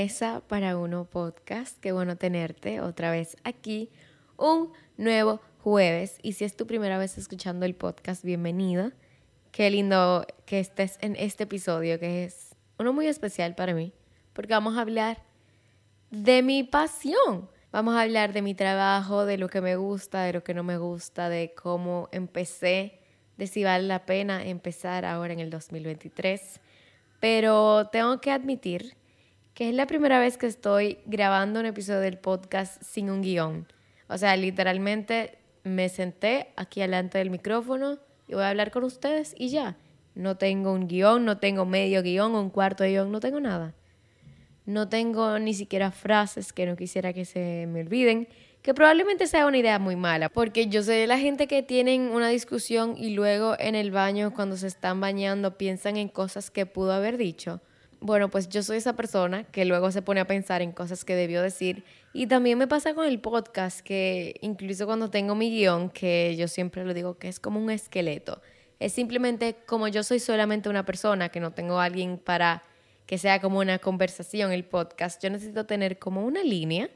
Mesa para Uno podcast. Qué bueno tenerte otra vez aquí. Un nuevo jueves. Y si es tu primera vez escuchando el podcast, bienvenido. Qué lindo que estés en este episodio, que es uno muy especial para mí, porque vamos a hablar de mi pasión. Vamos a hablar de mi trabajo, de lo que me gusta, de lo que no me gusta, de cómo empecé, de si vale la pena empezar ahora en el 2023. Pero tengo que admitir que es la primera vez que estoy grabando un episodio del podcast sin un guion. O sea, literalmente me senté aquí delante del micrófono y voy a hablar con ustedes y ya. No tengo un guion, no tengo medio guion, un cuarto de guion, no tengo nada. No tengo ni siquiera frases que no quisiera que se me olviden, que probablemente sea una idea muy mala, porque yo sé de la gente que tienen una discusión y luego en el baño cuando se están bañando piensan en cosas que pudo haber dicho. Bueno, pues yo soy esa persona que luego se pone a pensar en cosas que debió decir. Y también me pasa con el podcast, que incluso cuando tengo mi guion, que yo siempre lo digo que es como un esqueleto. Es simplemente como yo soy solamente una persona, que no tengo alguien para que sea como una conversación el podcast, yo necesito tener como una línea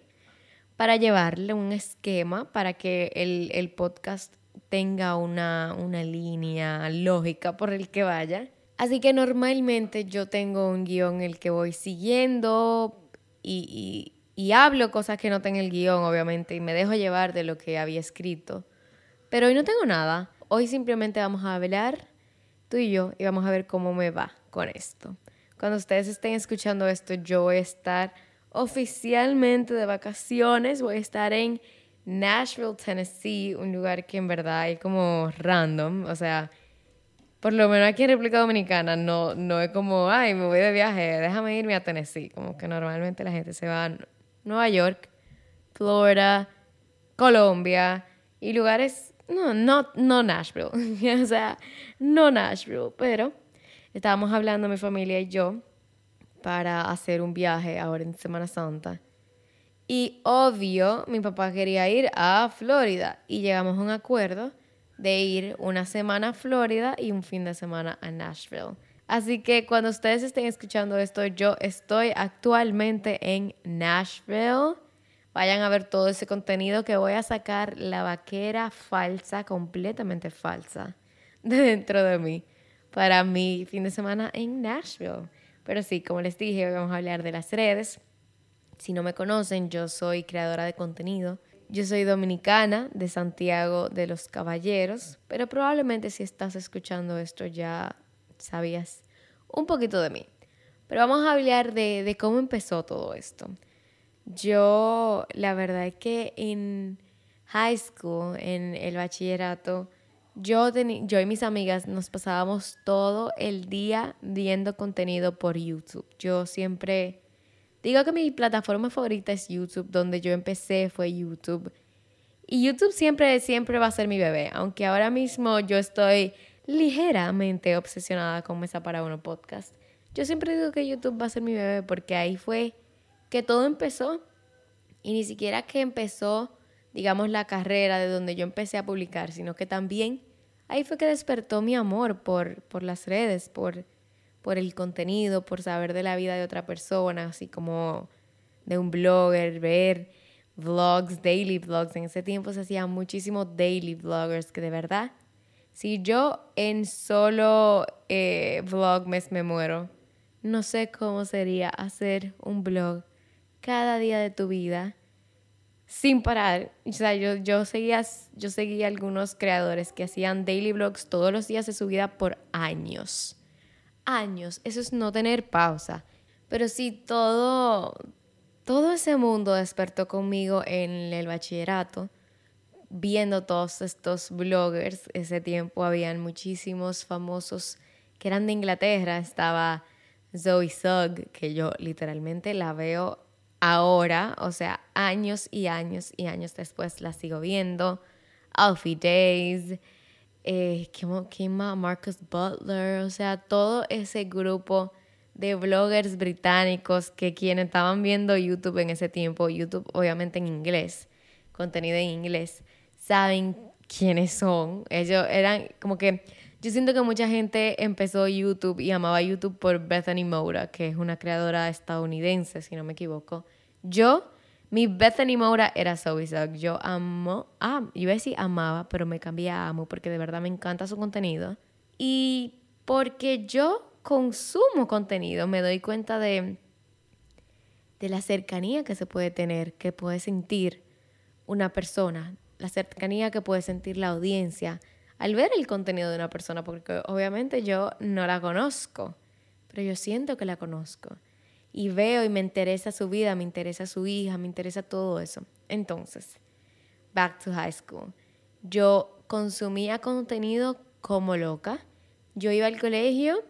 para llevarle un esquema para que el, el podcast tenga una, una línea lógica por el que vaya. Así que normalmente yo tengo un guion el que voy siguiendo y, hablo cosas que no tengo en el guion, obviamente, y me dejo llevar de lo que había escrito. Pero hoy no tengo nada. Hoy simplemente vamos a hablar tú y yo y vamos a ver cómo me va con esto. Cuando ustedes estén escuchando esto, yo voy a estar oficialmente de vacaciones. Voy a estar en Nashville, Tennessee, un lugar que en verdad es como random. O sea, por lo menos aquí en República Dominicana, no, no es como, ay, me voy de viaje, déjame irme a Tennessee. Como que normalmente la gente se va a Nueva York, Florida, Colombia y lugares, no, no, no Nashville. o sea, no Nashville, pero estábamos hablando mi familia y yo para hacer un viaje ahora en Semana Santa. Y obvio, mi papá quería ir a Florida y llegamos a un acuerdo de ir una semana a Florida y un fin de semana a Nashville. Así que cuando ustedes estén escuchando esto, yo estoy actualmente en Nashville. Vayan a ver todo ese contenido que voy a sacar la vaquera falsa, completamente falsa, de dentro de mí para mi fin de semana en Nashville. Pero sí, como les dije, hoy vamos a hablar de las redes. Si no me conocen, yo soy creadora de contenido yo soy dominicana de Santiago de los Caballeros, pero probablemente si estás escuchando esto ya sabías un poquito de mí. Pero vamos a hablar de, cómo empezó todo esto. Yo, la verdad es que en high school, en el bachillerato, yo, yo y mis amigas nos pasábamos todo el día viendo contenido por YouTube. Yo siempre Digo que mi plataforma favorita es YouTube, donde yo empecé fue YouTube. Y YouTube siempre, siempre va a ser mi bebé, aunque ahora mismo yo estoy ligeramente obsesionada con Mesa para Uno podcast. Yo siempre digo que YouTube va a ser mi bebé porque ahí fue que todo empezó. Y ni siquiera que empezó, digamos, la carrera de donde yo empecé a publicar, sino que también ahí fue que despertó mi amor por, por las redes, por por el contenido, por saber de la vida de otra persona, así como de un blogger, ver vlogs, daily vlogs. En ese tiempo se hacían muchísimos daily vloggers que de verdad, si yo en solo eh, vlogmas me muero, no sé cómo sería hacer un blog cada día de tu vida sin parar. O sea, yo, yo, seguía, yo seguía algunos creadores que hacían daily vlogs todos los días de su vida por años años. Eso es no tener pausa. Pero sí, todo, todo ese mundo despertó conmigo en el bachillerato, viendo todos estos bloggers. Ese tiempo habían muchísimos famosos que eran de Inglaterra. Estaba Zoe Sugg, que yo literalmente la veo ahora, o sea, años y años y años después la sigo viendo. Alfie Days, eh, ¿quién más? Marcus Butler, o sea, todo ese grupo de bloggers británicos que quienes estaban viendo YouTube en ese tiempo, YouTube obviamente en inglés, contenido en inglés, saben quiénes son. Ellos eran como que Yo siento que mucha gente empezó YouTube y amaba YouTube por Bethany Moura, que es una creadora estadounidense, si no me equivoco. Yo, mi Bethany Moura era Zoe Yo amo, ah, iba a decir amaba, pero me cambié a amo porque de verdad me encanta su contenido. Y porque yo consumo contenido, me doy cuenta de, de la cercanía que se puede tener, que puede sentir una persona, la cercanía que puede sentir la audiencia al ver el contenido de una persona, porque obviamente yo no la conozco, pero yo siento que la conozco. Y veo y me interesa su vida, me interesa su hija, me interesa todo eso. Entonces, back to high school. Yo consumía contenido como loca. Yo iba al colegio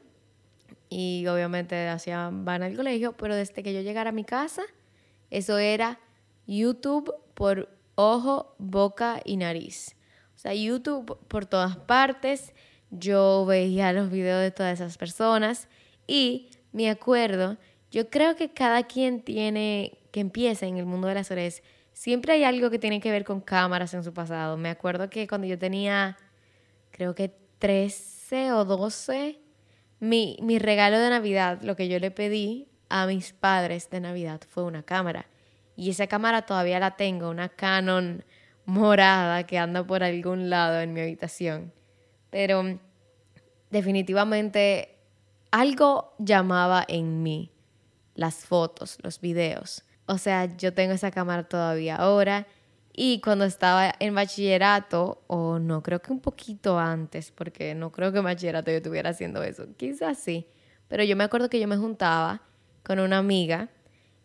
y obviamente hacía van al colegio, pero desde que yo llegara a mi casa, eso era YouTube por ojo, boca y nariz. O sea, YouTube por todas partes. Yo veía los videos de todas esas personas y me acuerdo, yo creo que cada quien tiene que empieza en el mundo de las redes, siempre hay algo que tiene que ver con cámaras en su pasado. Me acuerdo que cuando yo tenía, creo que 13 o 12, mi, mi regalo de Navidad, lo que yo le pedí a mis padres de Navidad fue una cámara. Y esa cámara todavía la tengo, una Canon morada que anda por algún lado en mi habitación. Pero definitivamente algo llamaba en mí las fotos, los videos. O sea, yo tengo esa cámara todavía ahora y cuando estaba en bachillerato, o no, creo que un poquito antes, porque no creo que en bachillerato yo estuviera haciendo eso, quizás sí, pero yo me acuerdo que yo me juntaba con una amiga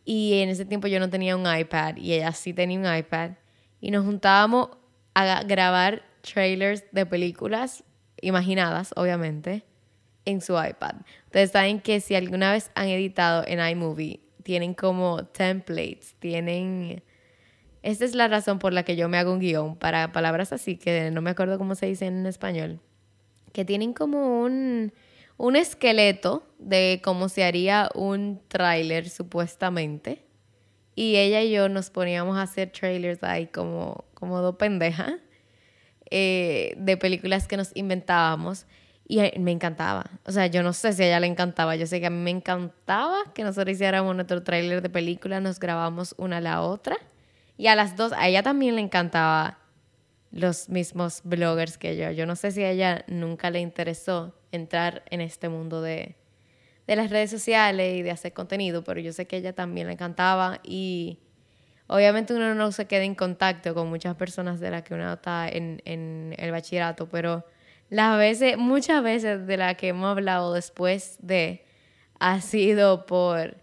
y en ese tiempo yo no tenía un iPad y ella sí tenía un iPad y nos juntábamos a grabar trailers de películas imaginadas, obviamente, en su iPad. Ustedes saben que si alguna vez han editado en iMovie, tienen como templates, tienen... Esta es la razón por la que yo me hago un guion para palabras así, que no me acuerdo cómo se dice en español, que tienen como un, un esqueleto de cómo se haría un tráiler supuestamente y ella y yo nos poníamos a hacer trailers ahí como, como dos pendejas eh, de películas que nos inventábamos. Y me encantaba. O sea, yo no sé si a ella le encantaba. Yo sé que a mí me encantaba que nosotros hiciéramos nuestro trailer de película, nos grabamos una a la otra. Y a las dos, a ella también le encantaba los mismos bloggers que yo. Yo no sé si a ella nunca le interesó entrar en este mundo de, de las redes sociales y de hacer contenido, pero yo sé que ella también le encantaba y obviamente uno no se queda en contacto con muchas personas de las que uno está en, en el bachillerato, pero las veces, muchas veces de las que hemos hablado después de, ha sido por,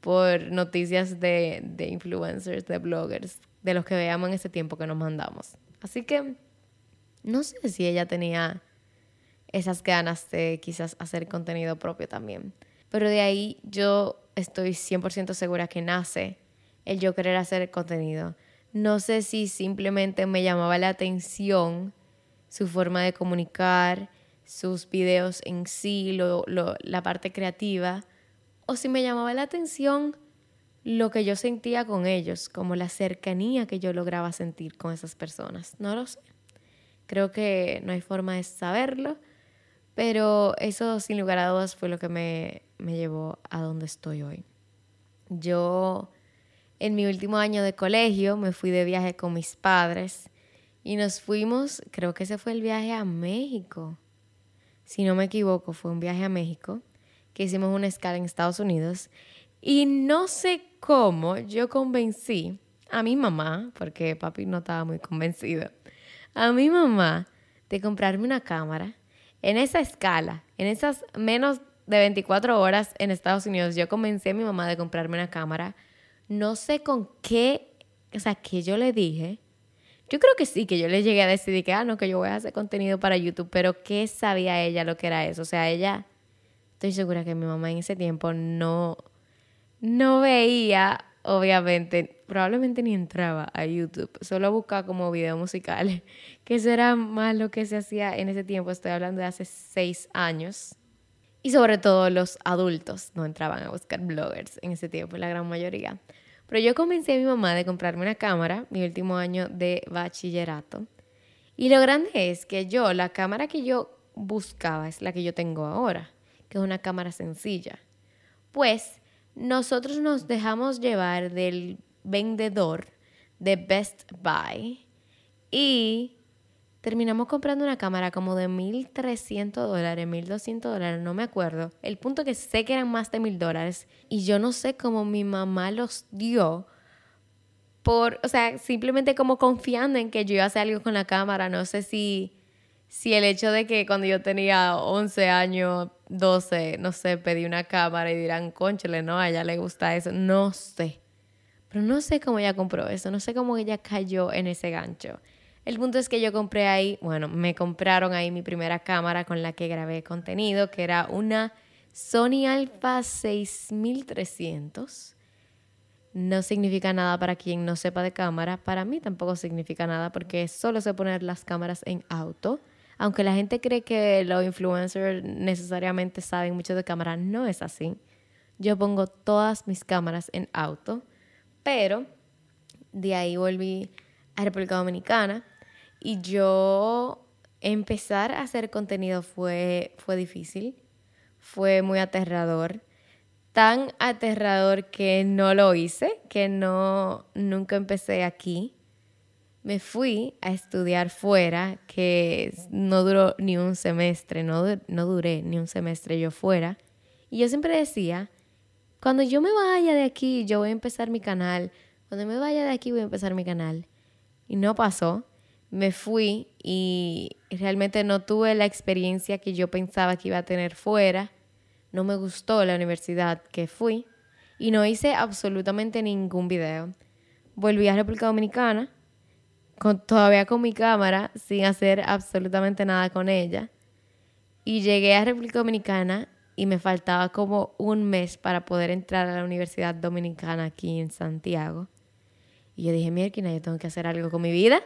por noticias de, de influencers, de bloggers, de los que veamos en ese tiempo que nos mandamos. Así que no sé si ella tenía esas ganas de quizás hacer contenido propio también. Pero de ahí yo estoy 100% segura que nace el yo querer hacer contenido. No sé si simplemente me llamaba la atención su forma de comunicar, sus videos en sí, lo, la parte creativa, o si me llamaba la atención lo que yo sentía con ellos, como la cercanía que yo lograba sentir con esas personas. No lo sé. Creo que no hay forma de saberlo pero eso, sin lugar a dudas, fue lo que me, me llevó a donde estoy hoy. Yo, en mi último año de colegio, me fui de viaje con mis padres y nos fuimos, creo que ese fue el viaje a México. Si no me equivoco, fue un viaje a México, que hicimos una escala en Estados Unidos. Y no sé cómo yo convencí a mi mamá, porque papi no estaba muy convencido, a mi mamá de comprarme una cámara en esa escala, en esas menos de 24 horas en Estados Unidos, yo comencé a mi mamá de comprarme una cámara. No sé con qué, o sea, qué yo le dije. Yo creo que sí, que yo le llegué a decidir que, ah, no, que yo voy a hacer contenido para YouTube, pero ¿qué sabía ella lo que era eso? O sea, ella, estoy segura que mi mamá en ese tiempo no, no veía obviamente, probablemente ni entraba a YouTube, solo buscaba como videos musicales, que eso era más lo que se hacía en ese tiempo, estoy hablando de hace seis años. Y sobre todo los adultos no entraban a buscar bloggers en ese tiempo, la gran mayoría. Pero yo convencí a mi mamá de comprarme una cámara, mi último año de bachillerato. Y lo grande es que yo, la cámara que yo buscaba es la que yo tengo ahora, que es una cámara sencilla. Pues nosotros nos dejamos llevar del vendedor de Best Buy y terminamos comprando una cámara como de 1.300 dólares, 1.200 dólares, no me acuerdo. El punto que sé que eran más de 1.000 dólares y yo no sé cómo mi mamá los dio por, o sea, simplemente como confiando en que yo iba a hacer algo con la cámara. No sé si, si el hecho de que cuando yo tenía 11 años, 12, no sé, pedí una cámara y dirán, conchale, no, a ella le gusta eso. No sé. Pero no sé cómo ella compró eso, no sé cómo ella cayó en ese gancho. El punto es que yo compré ahí, bueno, me compraron ahí mi primera cámara con la que grabé contenido, que era una Sony Alpha 6300. No significa nada para quien no sepa de cámara, para mí tampoco significa nada porque solo sé poner las cámaras en auto. Aunque la gente cree que los influencers necesariamente saben mucho de cámara, no es así. Yo pongo todas mis cámaras en auto, pero de ahí volví a República Dominicana y yo empezar a hacer contenido fue, fue difícil, fue muy aterrador. Tan aterrador que no lo hice, que no, nunca empecé aquí. Me fui a estudiar fuera, que no duró ni un semestre, no, no duré ni un semestre yo fuera. Y yo siempre decía, cuando yo me vaya de aquí, yo voy a empezar mi canal. Cuando me vaya de aquí, voy a empezar mi canal. Y no pasó me fui y realmente no tuve la experiencia que yo pensaba que iba a tener fuera. No me gustó la universidad que fui y no hice absolutamente ningún video. Volví a República Dominicana, con, todavía con mi cámara, sin hacer absolutamente nada con ella. Y llegué a República Dominicana y me faltaba como un mes para poder entrar a la Universidad Dominicana aquí en Santiago. Y yo dije, mira, yo tengo que hacer algo con mi vida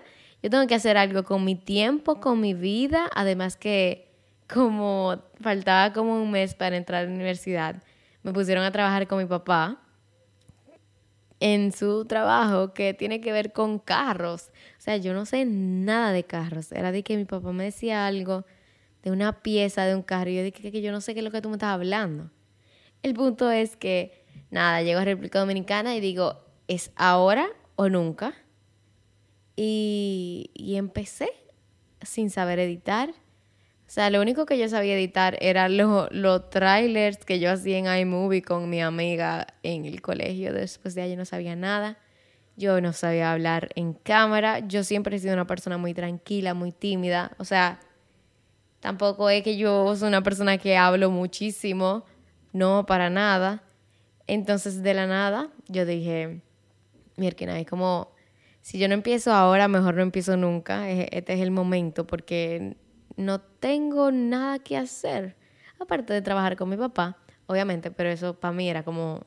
yo tengo que hacer algo con mi tiempo, con mi vida, además que como faltaba como un mes para entrar a la universidad, me pusieron a trabajar con mi papá en su trabajo que tiene que ver con carros. O sea, yo no sé nada de carros. Era de que mi papá me decía algo de una pieza de un carro y yo dije que yo no sé qué es lo que tú me estás hablando. El punto es que, nada, llego a República Dominicana y digo, ¿es ahora o nunca? Y, empecé sin saber editar. O sea, lo único que yo sabía editar eran los trailers que yo hacía en iMovie con mi amiga en el colegio. Después de ahí no sabía nada. Yo no sabía hablar en cámara. Yo siempre he sido una persona muy tranquila, muy tímida. O sea, tampoco es que yo soy una persona que hablo muchísimo. No, para nada. Entonces, de la nada, yo dije, mira, hay como si yo no empiezo ahora, mejor no empiezo nunca. Este es el momento porque no tengo nada que hacer. Aparte de trabajar con mi papá, obviamente, pero eso para mí era como...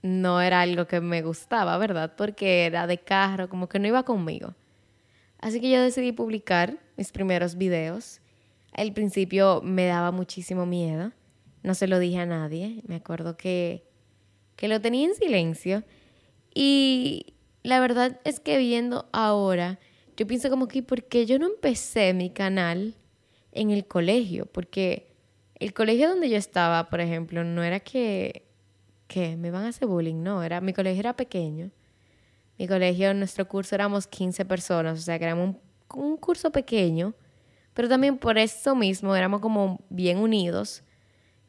No era algo que me gustaba, ¿verdad? Porque era de carro, como que no iba conmigo. Así que yo decidí publicar mis primeros videos. Al principio me daba muchísimo miedo. No se lo dije a nadie. Me acuerdo que, que lo tenía en silencio. Y la verdad es que viendo ahora, yo pienso como que, ¿por qué yo no empecé mi canal en el colegio? Porque el colegio donde yo estaba, por ejemplo, no era que, que me van a hacer bullying, no, era, mi colegio era pequeño. Mi colegio, nuestro curso éramos 15 personas, o sea que éramos un, un curso pequeño, pero también por eso mismo éramos como bien unidos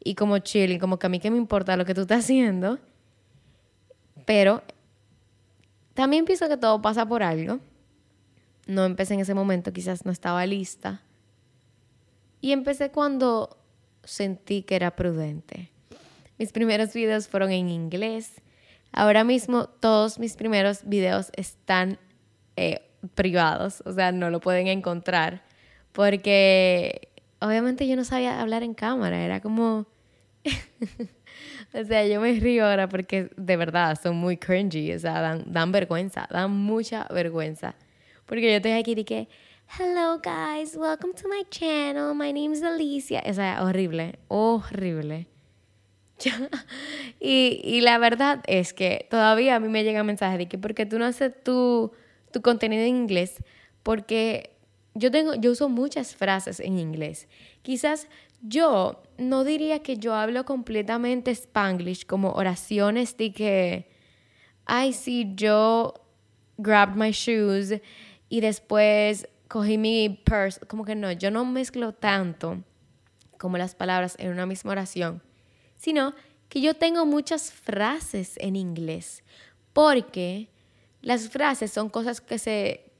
y como chilling, como que a mí que me importa lo que tú estás haciendo. Pero también pienso que todo pasa por algo. No empecé en ese momento, quizás no estaba lista. Y empecé cuando sentí que era prudente. Mis primeros videos fueron en inglés. Ahora mismo todos mis primeros videos están eh, privados, o sea, no lo pueden encontrar. Porque obviamente yo no sabía hablar en cámara, era como... O sea, yo me río ahora porque de verdad son muy cringy, o sea, dan, dan vergüenza, dan mucha vergüenza. Porque yo estoy aquí y que, hello guys, welcome to my channel, my name is Alicia. O sea, horrible, horrible. y, y la verdad es que todavía a mí me llegan mensajes de que porque tú no haces tu, tu contenido en inglés, porque yo tengo, yo uso muchas frases en inglés. Quizás yo no diría que yo hablo completamente spanglish, como oraciones de que, ay, sí, yo grabbed my shoes y después cogí mi purse. Como que no, yo no mezclo tanto como las palabras en una misma oración, sino que yo tengo muchas frases en inglés, porque las frases son cosas que se,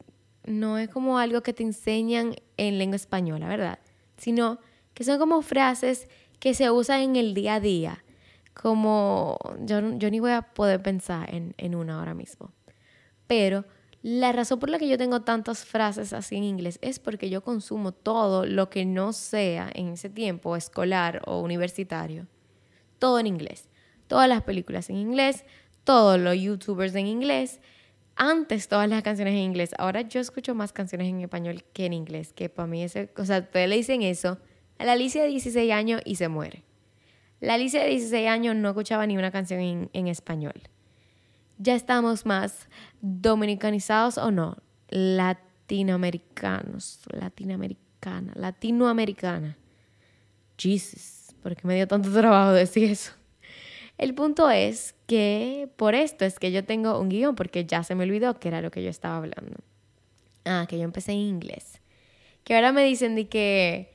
no es como algo que te enseñan en lengua española, ¿verdad? Sino que son como frases que se usan en el día a día, como yo, yo ni voy a poder pensar en, en una ahora mismo. Pero la razón por la que yo tengo tantas frases así en inglés es porque yo consumo todo lo que no sea en ese tiempo escolar o universitario. Todo en inglés. Todas las películas en inglés, todos los youtubers en inglés. Antes todas las canciones en inglés. Ahora yo escucho más canciones en español que en inglés. Que para mí, ese, o sea, ustedes le dicen eso la Alicia de 16 años y se muere. La Alicia de 16 años no escuchaba ni una canción en, en español ya estamos más dominicanizados o no, latinoamericanos, latinoamericana, latinoamericana. Jesus, porque me dio tanto trabajo decir eso. El punto es que por esto es que yo tengo un guion, porque ya se me olvidó que era lo que yo estaba hablando. Ah, que yo empecé en inglés. Que ahora me dicen de que,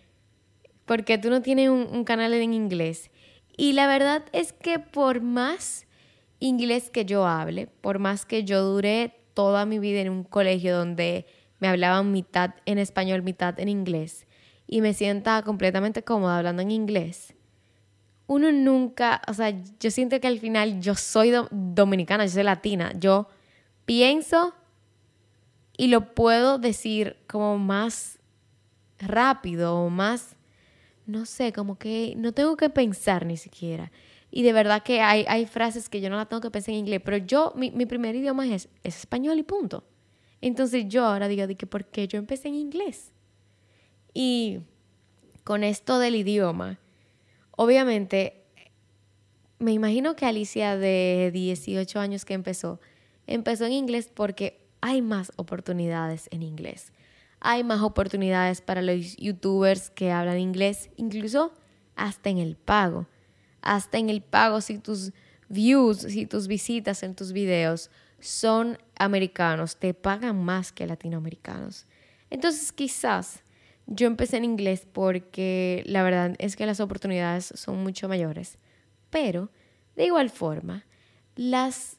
porque tú no tienes un, canal en inglés. Y la verdad es que por más inglés que yo hable, por más que yo dure toda mi vida en un colegio donde me hablaban mitad en español, mitad en inglés, y me sienta completamente cómoda hablando en inglés, uno nunca, o sea, yo siento que al final yo soy dominicana, yo soy latina, yo pienso y lo puedo decir como más rápido o más, no sé, como que no tengo que pensar ni siquiera. Y de verdad que hay, hay frases que yo no las tengo que pensar en inglés, pero yo, mi, mi primer idioma es, es, español y punto. Entonces yo ahora digo, de que ¿por qué yo empecé en inglés? Y con esto del idioma, obviamente, me imagino que Alicia de 18 años que empezó, empezó en inglés porque hay más oportunidades en inglés. Hay más oportunidades para los youtubers que hablan inglés, incluso hasta en el pago hasta en el pago si tus views, si tus visitas en tus videos son americanos, te pagan más que latinoamericanos. Entonces quizás yo empecé en inglés porque la verdad es que las oportunidades son mucho mayores, pero de igual forma, las,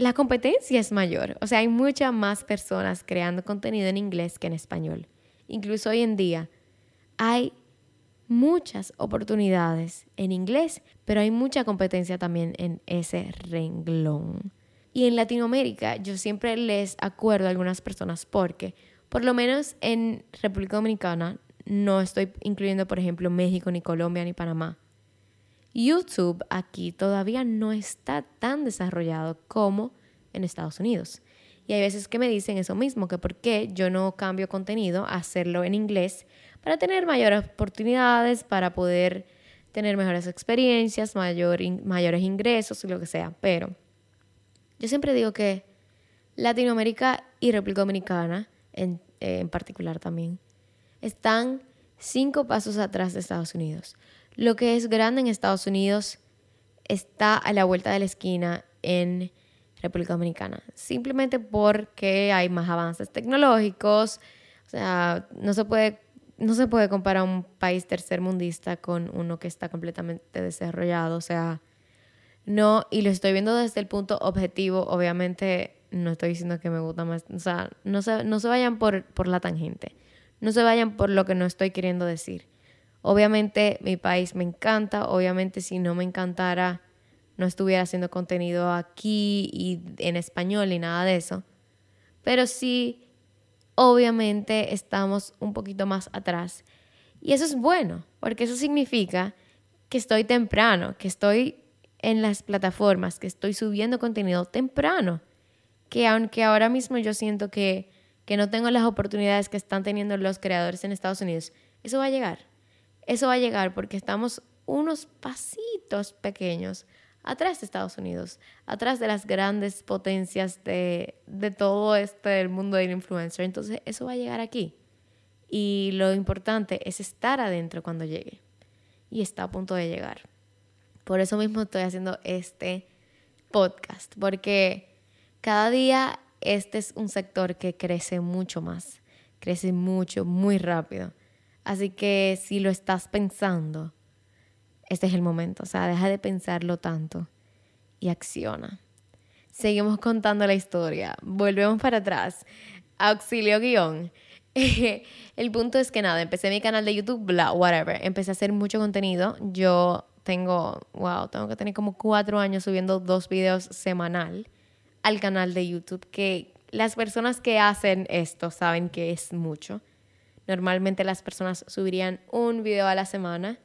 la competencia es mayor. O sea, hay muchas más personas creando contenido en inglés que en español. Incluso hoy en día hay muchas oportunidades en inglés, pero hay mucha competencia también en ese renglón. Y en Latinoamérica yo siempre les acuerdo a algunas personas porque, por lo menos en República Dominicana, no estoy incluyendo, por ejemplo, México, ni Colombia, ni Panamá. YouTube aquí todavía no está tan desarrollado como en Estados Unidos. Y hay veces que me dicen eso mismo, que por qué yo no cambio contenido a hacerlo en inglés para tener mayores oportunidades, para poder tener mejores experiencias, mayor, mayores ingresos y lo que sea. Pero yo siempre digo que Latinoamérica y República Dominicana, en, en particular también, están cinco pasos atrás de Estados Unidos. Lo que es grande en Estados Unidos está a la vuelta de la esquina en República Dominicana, simplemente porque hay más avances tecnológicos, o sea, no se puede no se puede comparar un país tercermundista con uno que está completamente desarrollado, o sea, no, y lo estoy viendo desde el punto objetivo, obviamente no estoy diciendo que me gusta más, o sea, no se, no se vayan por, por la tangente, no se vayan por lo que no estoy queriendo decir. Obviamente mi país me encanta, obviamente si no me encantara no estuviera haciendo contenido aquí y en español y nada de eso, pero sí obviamente estamos un poquito más atrás. Y eso es bueno, porque eso significa que estoy temprano, que estoy en las plataformas, que estoy subiendo contenido temprano, que aunque ahora mismo yo siento que, que no tengo las oportunidades que están teniendo los creadores en Estados Unidos, eso va a llegar. Eso va a llegar porque estamos unos pasitos pequeños atrás de Estados Unidos, atrás de las grandes potencias de, todo este mundo del influencer. Entonces, eso va a llegar aquí. Y lo importante es estar adentro cuando llegue. Y está a punto de llegar. Por eso mismo estoy haciendo este podcast, porque cada día este es un sector que crece mucho más, crece mucho, muy rápido. Así que si lo estás pensando, este es el momento. O sea, deja de pensarlo tanto y acciona. Seguimos contando la historia. Volvemos para atrás. Auxilio guion. el punto es que nada, empecé mi canal de YouTube, bla, whatever. Empecé a hacer mucho contenido. Yo tengo, wow, tengo que tener como cuatro años subiendo dos videos semanal al canal de YouTube. Que las personas que hacen esto saben que es mucho. Normalmente las personas subirían un video a la semana.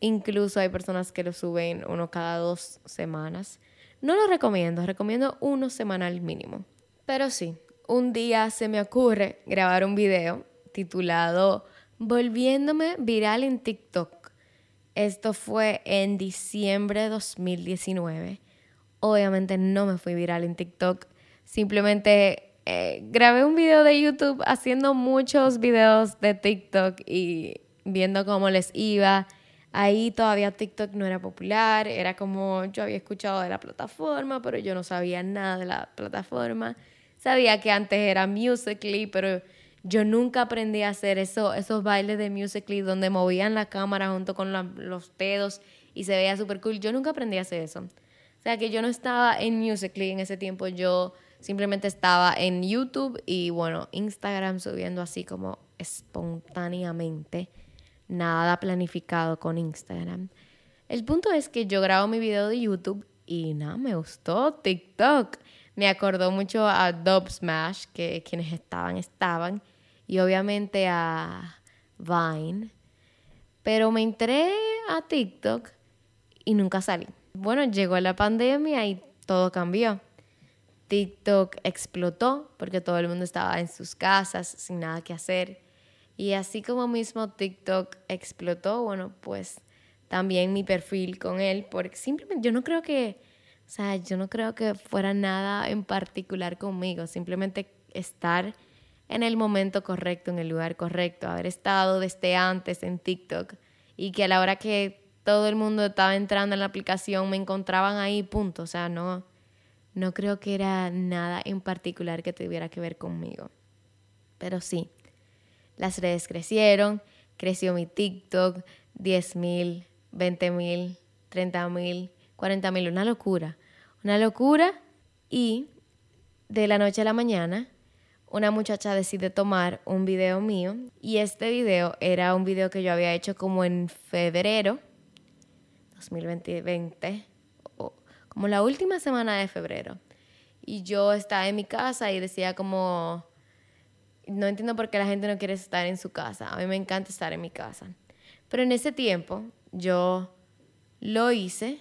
Incluso hay personas que lo suben uno cada dos semanas. No lo recomiendo, recomiendo uno semanal mínimo. Pero sí, un día se me ocurre grabar un video titulado Volviéndome viral en TikTok. Esto fue en diciembre de 2019. Obviamente no me fui viral en TikTok. Simplemente eh, grabé un video de YouTube haciendo muchos videos de TikTok y viendo cómo les iba. Ahí todavía TikTok no era popular, era como yo había escuchado de la plataforma, pero yo no sabía nada de la plataforma. Sabía que antes era Musically, pero yo nunca aprendí a hacer eso, esos bailes de Musically donde movían la cámara junto con los dedos y se veía súper cool. Yo nunca aprendí a hacer eso. O sea que yo no estaba en Musically en ese tiempo, yo Simplemente estaba en YouTube y bueno, Instagram subiendo así como espontáneamente. Nada planificado con Instagram. El punto es que yo grabo mi video de YouTube y nada, me gustó TikTok. Me acordó mucho a Dub Smash, que quienes estaban, estaban. Y obviamente a Vine. Pero me entré a TikTok y nunca salí. Bueno, llegó la pandemia y todo cambió. TikTok explotó porque todo el mundo estaba en sus casas sin nada que hacer. Y así como mismo TikTok explotó, bueno, pues también mi perfil con él, porque simplemente yo no creo que, o sea, yo no creo que fuera nada en particular conmigo, simplemente estar en el momento correcto, en el lugar correcto, haber estado desde antes en TikTok y que a la hora que todo el mundo estaba entrando en la aplicación me encontraban ahí, punto, o sea, no no creo que era nada en particular que tuviera que ver conmigo. Pero sí, las redes crecieron, creció mi TikTok, 10 mil, 20 mil, 30 mil, 40 mil, una locura. Una locura y de la noche a la mañana una muchacha decide tomar un video mío y este video era un video que yo había hecho como en febrero 2020 como la última semana de febrero. Y yo estaba en mi casa y decía como, no entiendo por qué la gente no quiere estar en su casa. A mí me encanta estar en mi casa. Pero en ese tiempo yo lo hice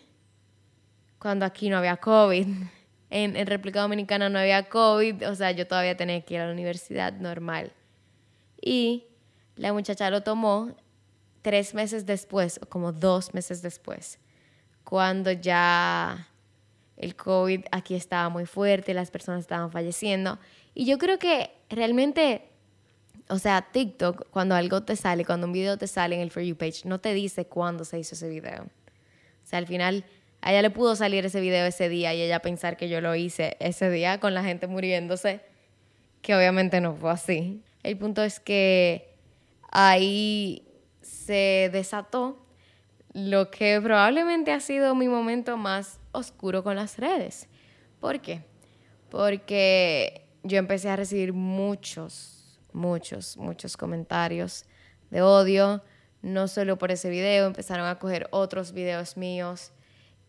cuando aquí no había COVID. En, República Dominicana no había COVID, o sea, yo todavía tenía que ir a la universidad normal. Y la muchacha lo tomó tres meses después, o como dos meses después, cuando ya el COVID aquí estaba muy fuerte, las personas estaban falleciendo. Y yo creo que realmente, o sea, TikTok, cuando algo te sale, cuando un video te sale en el For You page, no te dice cuándo se hizo ese video. O sea, al final, a ella le pudo salir ese video ese día y ella pensar que yo lo hice ese día con la gente muriéndose, que obviamente no fue así. El punto es que ahí se desató lo que probablemente ha sido mi momento más oscuro con las redes. ¿Por qué? Porque yo empecé a recibir muchos, muchos, muchos comentarios de odio, no solo por ese video, empezaron a coger otros videos míos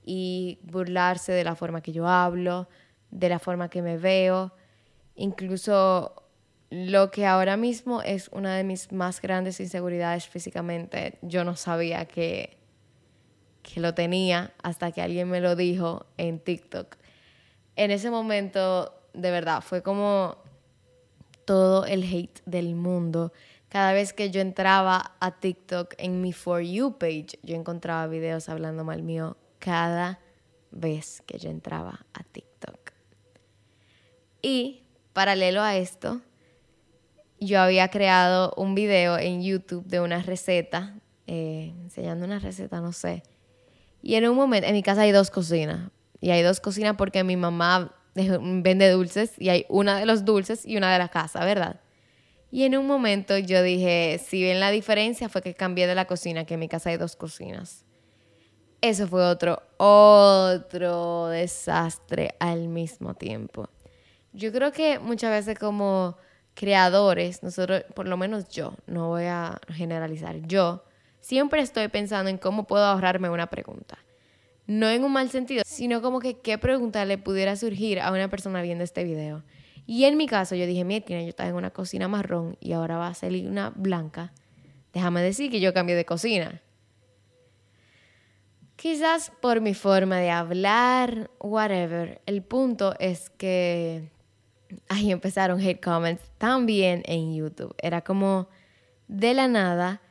y burlarse de la forma que yo hablo, de la forma que me veo, incluso lo que ahora mismo es una de mis más grandes inseguridades físicamente, yo no sabía que que lo tenía hasta que alguien me lo dijo en TikTok. En ese momento, de verdad, fue como todo el hate del mundo. Cada vez que yo entraba a TikTok en mi For You page, yo encontraba videos hablando mal mío cada vez que yo entraba a TikTok. Y paralelo a esto, yo había creado un video en YouTube de una receta, eh, enseñando una receta, no sé. Y en un momento, en mi casa hay dos cocinas. Y hay dos cocinas porque mi mamá vende dulces y hay una de los dulces y una de la casa, ¿verdad? Y en un momento yo dije, si ven la diferencia fue que cambié de la cocina, que en mi casa hay dos cocinas. Eso fue otro, otro desastre al mismo tiempo. Yo creo que muchas veces como creadores, nosotros, por lo menos yo, no voy a generalizar, yo siempre estoy pensando en cómo puedo ahorrarme una pregunta. No en un mal sentido, sino como que qué pregunta le pudiera surgir a una persona viendo este video. Y en mi caso yo dije, mira, yo estaba en una cocina marrón y ahora va a salir una blanca. Déjame decir que yo cambié de cocina. Quizás por mi forma de hablar, whatever. El punto es que ahí empezaron hate comments también en YouTube. Era como de la nada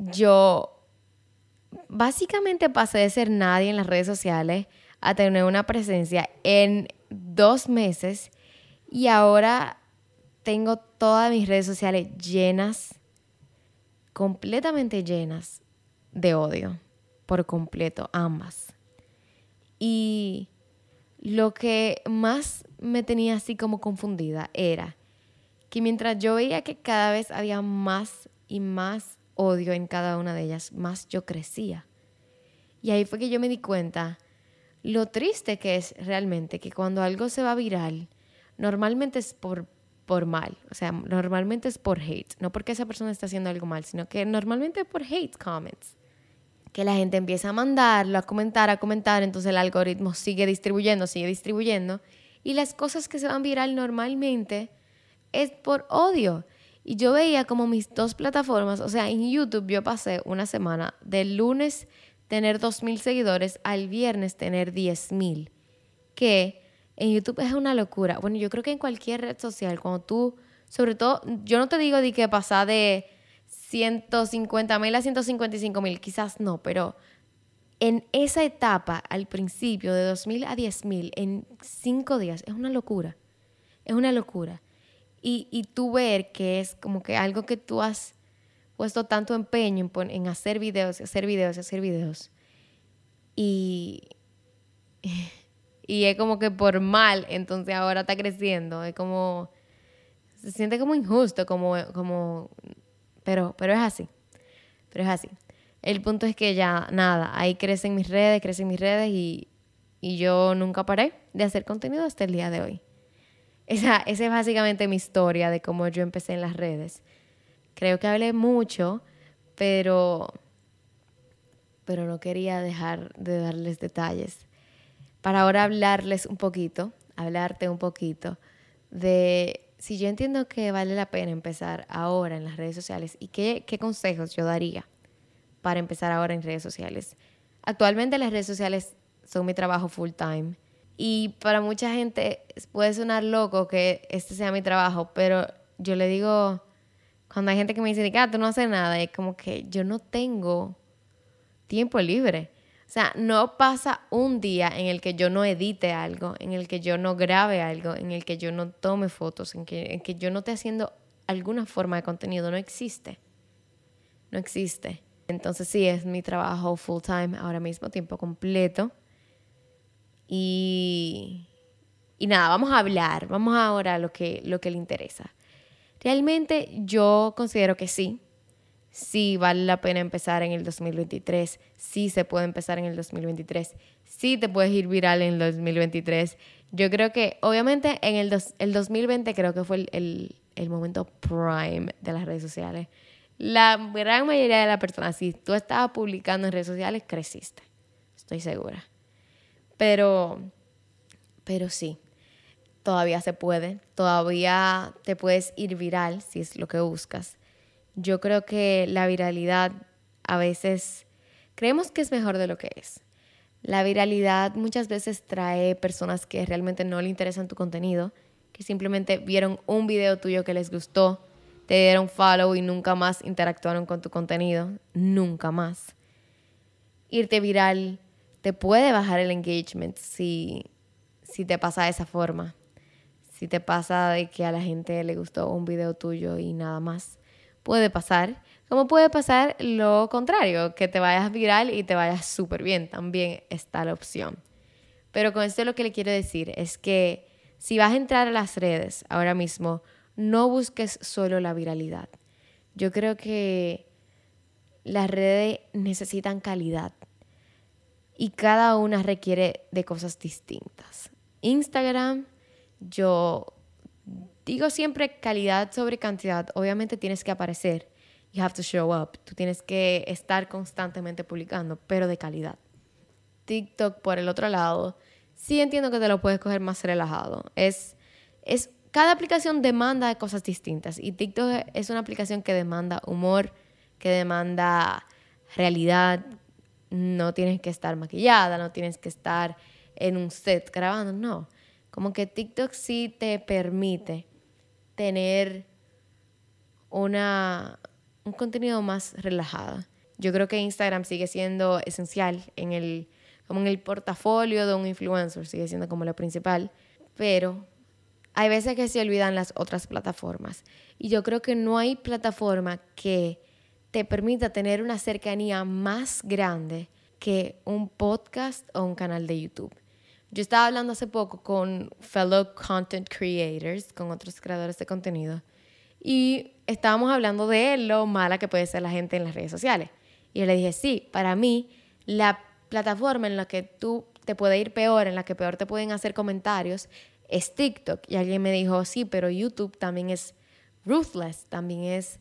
yo básicamente pasé de ser nadie en las redes sociales a tener una presencia en dos meses y ahora tengo todas mis redes sociales llenas, completamente llenas de odio, por completo, ambas. Y lo que más me tenía así como confundida era que mientras yo veía que cada vez había más y más odio en cada una de ellas, más yo crecía. Y ahí fue que yo me di cuenta lo triste que es realmente que cuando algo se va viral, normalmente es por, por mal, o sea, normalmente es por hate, no porque esa persona está haciendo algo mal, sino que normalmente es por hate comments. Que la gente empieza a mandarlo, a comentar, a comentar, entonces el algoritmo sigue distribuyendo, sigue distribuyendo, y las cosas que se van viral normalmente es por odio. Y yo veía como mis dos plataformas, o sea, en YouTube yo pasé una semana, del lunes tener 2.000 seguidores, al viernes tener 10.000, que en YouTube es una locura. Bueno, yo creo que en cualquier red social, cuando tú, sobre todo, yo no te digo de que pasa de 150 mil a 155 mil, quizás no, pero en esa etapa, al principio, de 2.000 a 10.000, en cinco días, es una locura. Es una locura. Y, y tú ver que es como que algo que tú has puesto tanto empeño en, en hacer videos, hacer videos, hacer videos. Y y es como que por mal, entonces ahora está creciendo, es como, se siente como injusto, como, como, pero, pero es así, pero es así. El punto es que ya, nada, ahí crecen mis redes, crecen mis redes y, y yo nunca paré de hacer contenido hasta el día de hoy. Esa, esa es básicamente mi historia de cómo yo empecé en las redes. Creo que hablé mucho, pero, pero no quería dejar de darles detalles para ahora hablarles un poquito, hablarte un poquito de si yo entiendo que vale la pena empezar ahora en las redes sociales y qué, qué consejos yo daría para empezar ahora en redes sociales. Actualmente las redes sociales son mi trabajo full time y para mucha gente puede sonar loco que este sea mi trabajo, pero yo le digo, cuando hay gente que me dice, ah, tú no haces nada, es como que yo no tengo tiempo libre. O sea, no pasa un día en el que yo no edite algo, en el que yo no grabe algo, en el que yo no tome fotos, en que, que yo no esté haciendo alguna forma de contenido. No existe. No existe. Entonces sí, es mi trabajo full time, ahora mismo, tiempo completo. Y, y nada, vamos a hablar, vamos ahora a lo que, lo que le interesa. Realmente yo considero que sí, sí vale la pena empezar en el 2023, sí se puede empezar en el 2023, sí te puedes ir viral en el 2023. Yo creo que, obviamente, en el, el 2020 creo que fue el, el, momento prime de las redes sociales. La gran mayoría de las personas, si tú estabas publicando en redes sociales, creciste, estoy segura. Pero, pero sí, todavía se puede, todavía te puedes ir viral si es lo que buscas yo creo que la viralidad a veces creemos que es mejor de lo que es. La viralidad muchas veces trae personas que realmente no le interesan tu contenido, que simplemente vieron un video tuyo que les gustó, te dieron follow y nunca más interactuaron con tu contenido, nunca más. Irte viral te puede bajar el engagement si, si te pasa de esa forma si te pasa de que a la gente le gustó un video tuyo y nada más. Puede pasar. Como puede pasar lo contrario, que te vayas viral y te vayas súper bien. También está la opción. Pero con esto lo que le quiero decir es que si vas a entrar a las redes ahora mismo, no busques solo la viralidad. Yo creo que las redes necesitan calidad y cada una requiere de cosas distintas. Instagram, yo digo siempre calidad sobre cantidad. Obviamente tienes que aparecer. You have to show up. Tú tienes que estar constantemente publicando, pero de calidad. TikTok, por el otro lado, sí entiendo que te lo puedes coger más relajado. Es, es, cada aplicación demanda cosas distintas y TikTok es una aplicación que demanda humor, que demanda realidad. No tienes que estar maquillada, no tienes que estar en un set grabando, no. Como que TikTok sí te permite tener una, un contenido más relajado. Yo creo que Instagram sigue siendo esencial en el como en el portafolio de un influencer, sigue siendo como lo principal, pero hay veces que se olvidan las otras plataformas. Y yo creo que no hay plataforma que te permita tener una cercanía más grande que un podcast o un canal de YouTube. Yo estaba hablando hace poco con fellow content creators, con otros creadores de contenido, y estábamos hablando de lo mala que puede ser la gente en las redes sociales. Y yo le dije, sí, para mí la plataforma en la que tú te puede ir peor, en la que peor te pueden hacer comentarios, es TikTok. Y alguien me dijo, sí, pero YouTube también es ruthless, también es,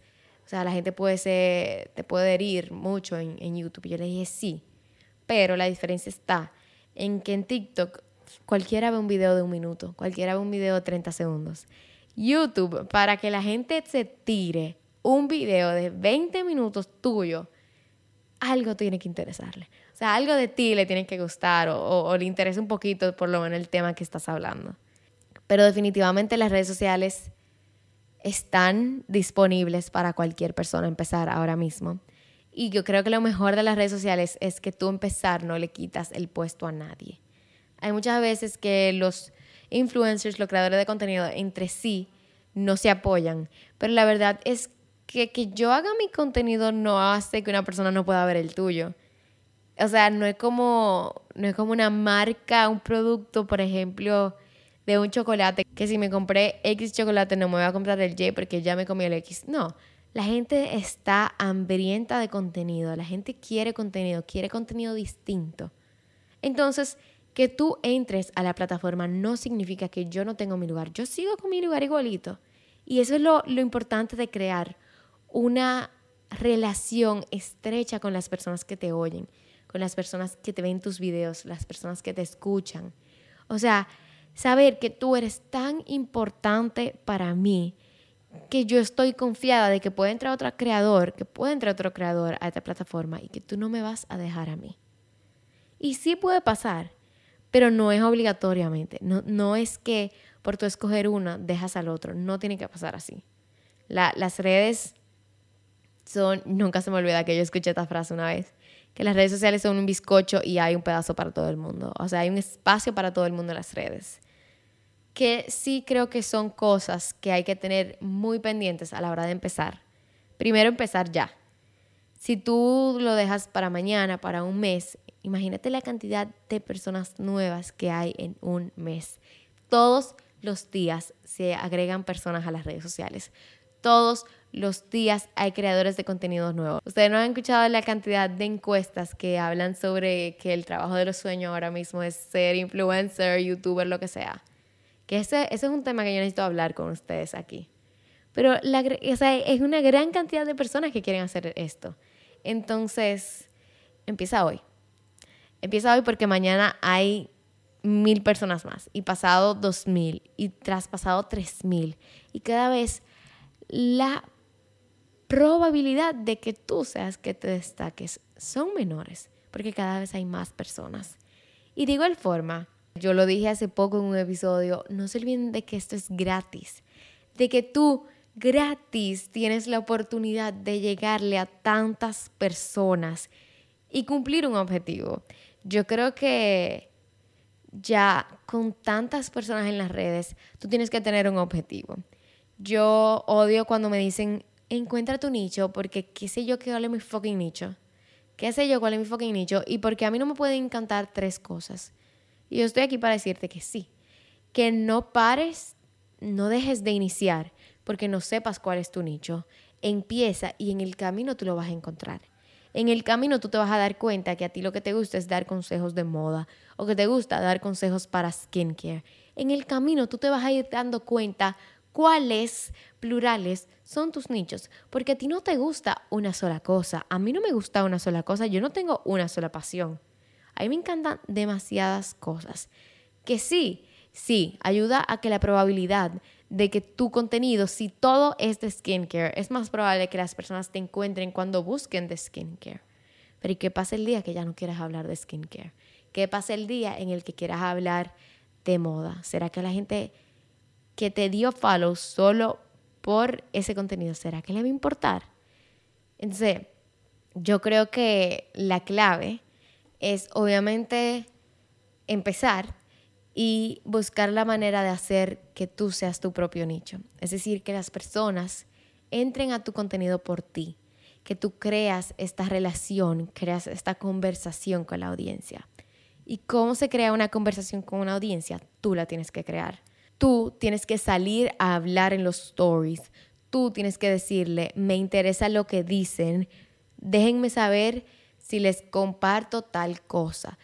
o sea, la gente puede ser, te puede herir mucho en, en YouTube. Yo le dije, sí, pero la diferencia está en que en TikTok cualquiera ve un video de un minuto, cualquiera ve un video de 30 segundos. YouTube, para que la gente se tire un video de 20 minutos tuyo, algo tiene que interesarle. O sea, algo de ti le tiene que gustar o, le interesa un poquito por lo menos el tema que estás hablando. Pero definitivamente las redes sociales están disponibles para cualquier persona empezar ahora mismo. Y yo creo que lo mejor de las redes sociales es que tú empezar no le quitas el puesto a nadie. Hay muchas veces que los influencers, los creadores de contenido entre sí no se apoyan, pero la verdad es que que yo haga mi contenido no hace que una persona no pueda ver el tuyo. O sea, no es como, no es como una marca, un producto, por ejemplo, de un chocolate, que si me compré X chocolate no me voy a comprar el Y porque ya me comí el X. No, la gente está hambrienta de contenido, la gente quiere contenido, quiere contenido distinto. Entonces, que tú entres a la plataforma no significa que yo no tengo mi lugar. Yo sigo con mi lugar igualito. Y eso es lo, importante de crear una relación estrecha con las personas que te oyen, con las personas que te ven tus videos, las personas que te escuchan. O sea, saber que tú eres tan importante para mí que yo estoy confiada de que puede entrar otro creador, que puede entrar otro creador a esta plataforma y que tú no me vas a dejar a mí. Y sí puede pasar, pero no es obligatoriamente. No, no es que por tu escoger una dejas al otro. No tiene que pasar así. las redes son, nunca se me olvida que yo escuché esta frase una vez, que las redes sociales son un bizcocho y hay un pedazo para todo el mundo. O sea, hay un espacio para todo el mundo en las redes. Que sí creo que son cosas que hay que tener muy pendientes a la hora de empezar. Primero empezar ya. Si tú lo dejas para mañana, para un mes, Imagínate la cantidad de personas nuevas que hay en un mes. Todos los días se agregan personas a las redes sociales. Todos los días hay creadores de contenidos nuevos. Ustedes no han escuchado la cantidad de encuestas que hablan sobre que el trabajo de los sueños ahora mismo es ser influencer, youtuber, lo que sea. Que ese, ese es un tema que yo necesito hablar con ustedes aquí. Pero la, es una gran cantidad de personas que quieren hacer esto. Entonces, empieza hoy. Empieza hoy porque mañana hay mil personas más y pasado dos mil y traspasado tres mil. Y cada vez la probabilidad de que tú seas que te destaques son menores porque cada vez hay más personas. Y de igual forma, yo lo dije hace poco en un episodio, no se olviden de que esto es gratis, de que tú gratis tienes la oportunidad de llegarle a tantas personas y cumplir un objetivo. Yo creo que ya con tantas personas en las redes, tú tienes que tener un objetivo. Yo odio cuando me dicen, encuentra tu nicho, porque qué sé yo qué vale mi fucking nicho. ¿Qué sé yo cuál es mi fucking nicho? Y porque a mí no me pueden encantar tres cosas. Y yo estoy aquí para decirte que sí. Que no pares, no dejes de iniciar, porque no sepas cuál es tu nicho. Empieza y en el camino tú lo vas a encontrar. En el camino tú te vas a dar cuenta que a ti lo que te gusta es dar consejos de moda o que te gusta dar consejos para skincare. En el camino tú te vas a ir dando cuenta cuáles plurales son tus nichos, porque a ti no te gusta una sola cosa, a mí no me gusta una sola cosa, yo no tengo una sola pasión. A mí me encantan demasiadas cosas. Que sí, sí, ayuda a que la probabilidad de que tu contenido, si todo es de skincare, es más probable que las personas te encuentren cuando busquen de skincare. Pero ¿y qué pasa el día que ya no quieras hablar de skincare? ¿Qué pasa el día en el que quieras hablar de moda? ¿Será que la gente que te dio follow solo por ese contenido, ¿será que le va a importar? Entonces, yo creo que la clave es obviamente empezar y buscar la manera de hacer que tú seas tu propio nicho. Es decir, que las personas entren a tu contenido por ti, que tú creas esta relación, creas esta conversación con la audiencia. ¿Y cómo se crea una conversación con una audiencia? Tú la tienes que crear. Tú tienes que salir a hablar en los stories. Tú tienes que decirle, me interesa lo que dicen, déjenme saber si les comparto tal cosa.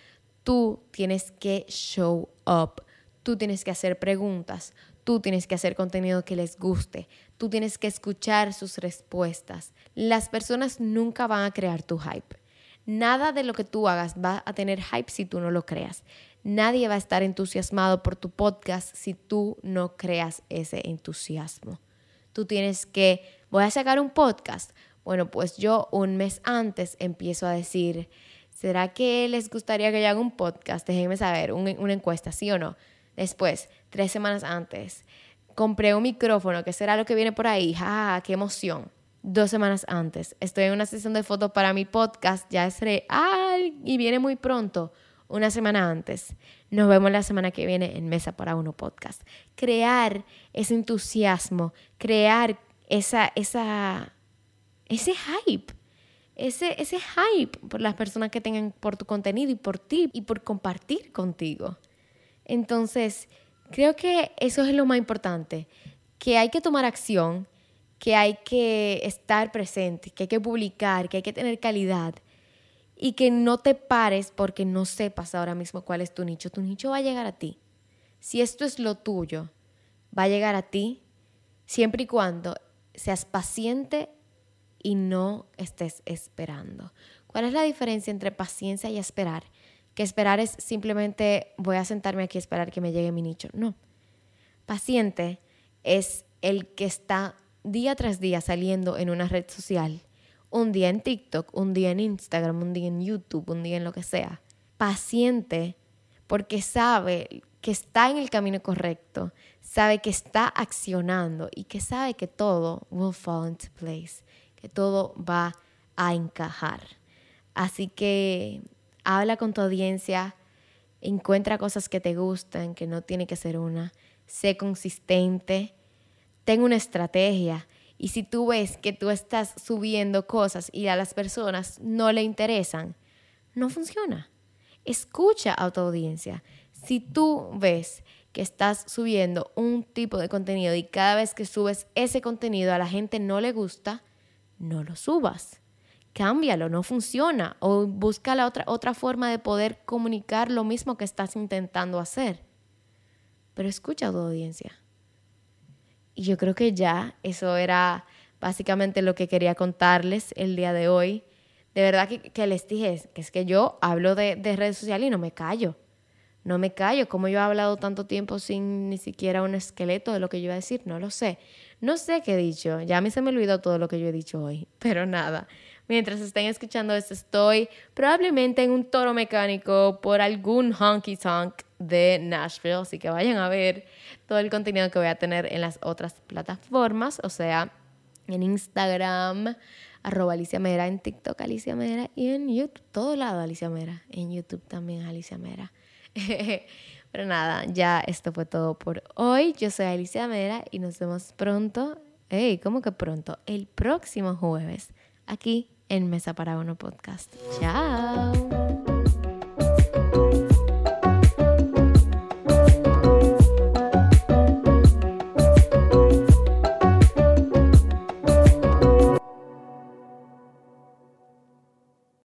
Tú tienes que show up. Tú tienes que hacer preguntas. Tú tienes que hacer contenido que les guste. Tú tienes que escuchar sus respuestas. Las personas nunca van a crear tu hype. Nada de lo que tú hagas va a tener hype si tú no lo creas. Nadie va a estar entusiasmado por tu podcast si tú no creas ese entusiasmo. Tú tienes que, voy a sacar un podcast. Bueno, pues yo un mes antes empiezo a decir, ¿será que les gustaría que yo haga un podcast? Déjenme saber, una encuesta, ¿sí o no? Después, tres semanas antes, compré un micrófono, ¿qué será lo que viene por ahí? ¡Ah, qué emoción! Dos semanas antes, estoy en una sesión de fotos para mi podcast, ya es real y viene muy pronto una semana antes. Nos vemos la semana que viene en Mesa para Uno Podcast. Crear ese entusiasmo, crear esa, esa, ese hype, ese, ese hype por las personas que tengan por tu contenido y por ti y por compartir contigo. Entonces, creo que eso es lo más importante, que hay que tomar acción, que hay que estar presente, que hay que publicar, que hay que tener calidad y que no te pares porque no sepas ahora mismo cuál es tu nicho. Tu nicho va a llegar a ti. Si esto es lo tuyo, va a llegar a ti siempre y cuando seas paciente y no estés esperando. ¿Cuál es la diferencia entre paciencia y esperar? Que esperar es simplemente voy a sentarme aquí a esperar que me llegue mi nicho. No. Paciente es el que está día tras día saliendo en una red social un día en TikTok, un día en Instagram, un día en YouTube, un día en lo que sea. Paciente porque sabe que está en el camino correcto, sabe que está accionando y que sabe que todo will fall into place, todo va a encajar. Así que habla con tu audiencia, encuentra cosas que te gustan, que no tiene que ser una, sé consistente, ten una estrategia y si tú ves que tú estás subiendo cosas y a las personas no le interesan, no funciona. Escucha a tu audiencia. Si tú ves que estás subiendo un tipo de contenido y cada vez que subes ese contenido a la gente no le gusta, no lo subas. Cámbialo, no funciona. O busca la otra, otra forma de poder comunicar lo mismo que estás intentando hacer. Pero escucha a tu audiencia. Y yo creo que ya eso era básicamente lo que quería contarles el día de hoy. De verdad que, les dije que es que yo hablo de, de, redes sociales y no me callo. No me callo. Como yo he hablado tanto tiempo sin ni siquiera un esqueleto de lo que yo iba a decir, no lo sé. No sé qué he dicho. Ya a mí se me olvidó todo lo que yo he dicho hoy. Pero nada. Mientras estén escuchando esto, estoy probablemente en un toro mecánico por algún honky tonk de Nashville. Así que vayan a ver todo el contenido que voy a tener en las otras plataformas, o sea, en Instagram, arroba Alicia Mera, en TikTok Alicia Mera y en YouTube, todo lado Alicia Mera, en YouTube también Alicia Mera. Pero nada, ya esto fue todo por hoy. Yo soy Alicia Medera y nos vemos pronto. Hey, ¿cómo que pronto? El próximo jueves, aquí en Mesa para Uno Podcast. Chao.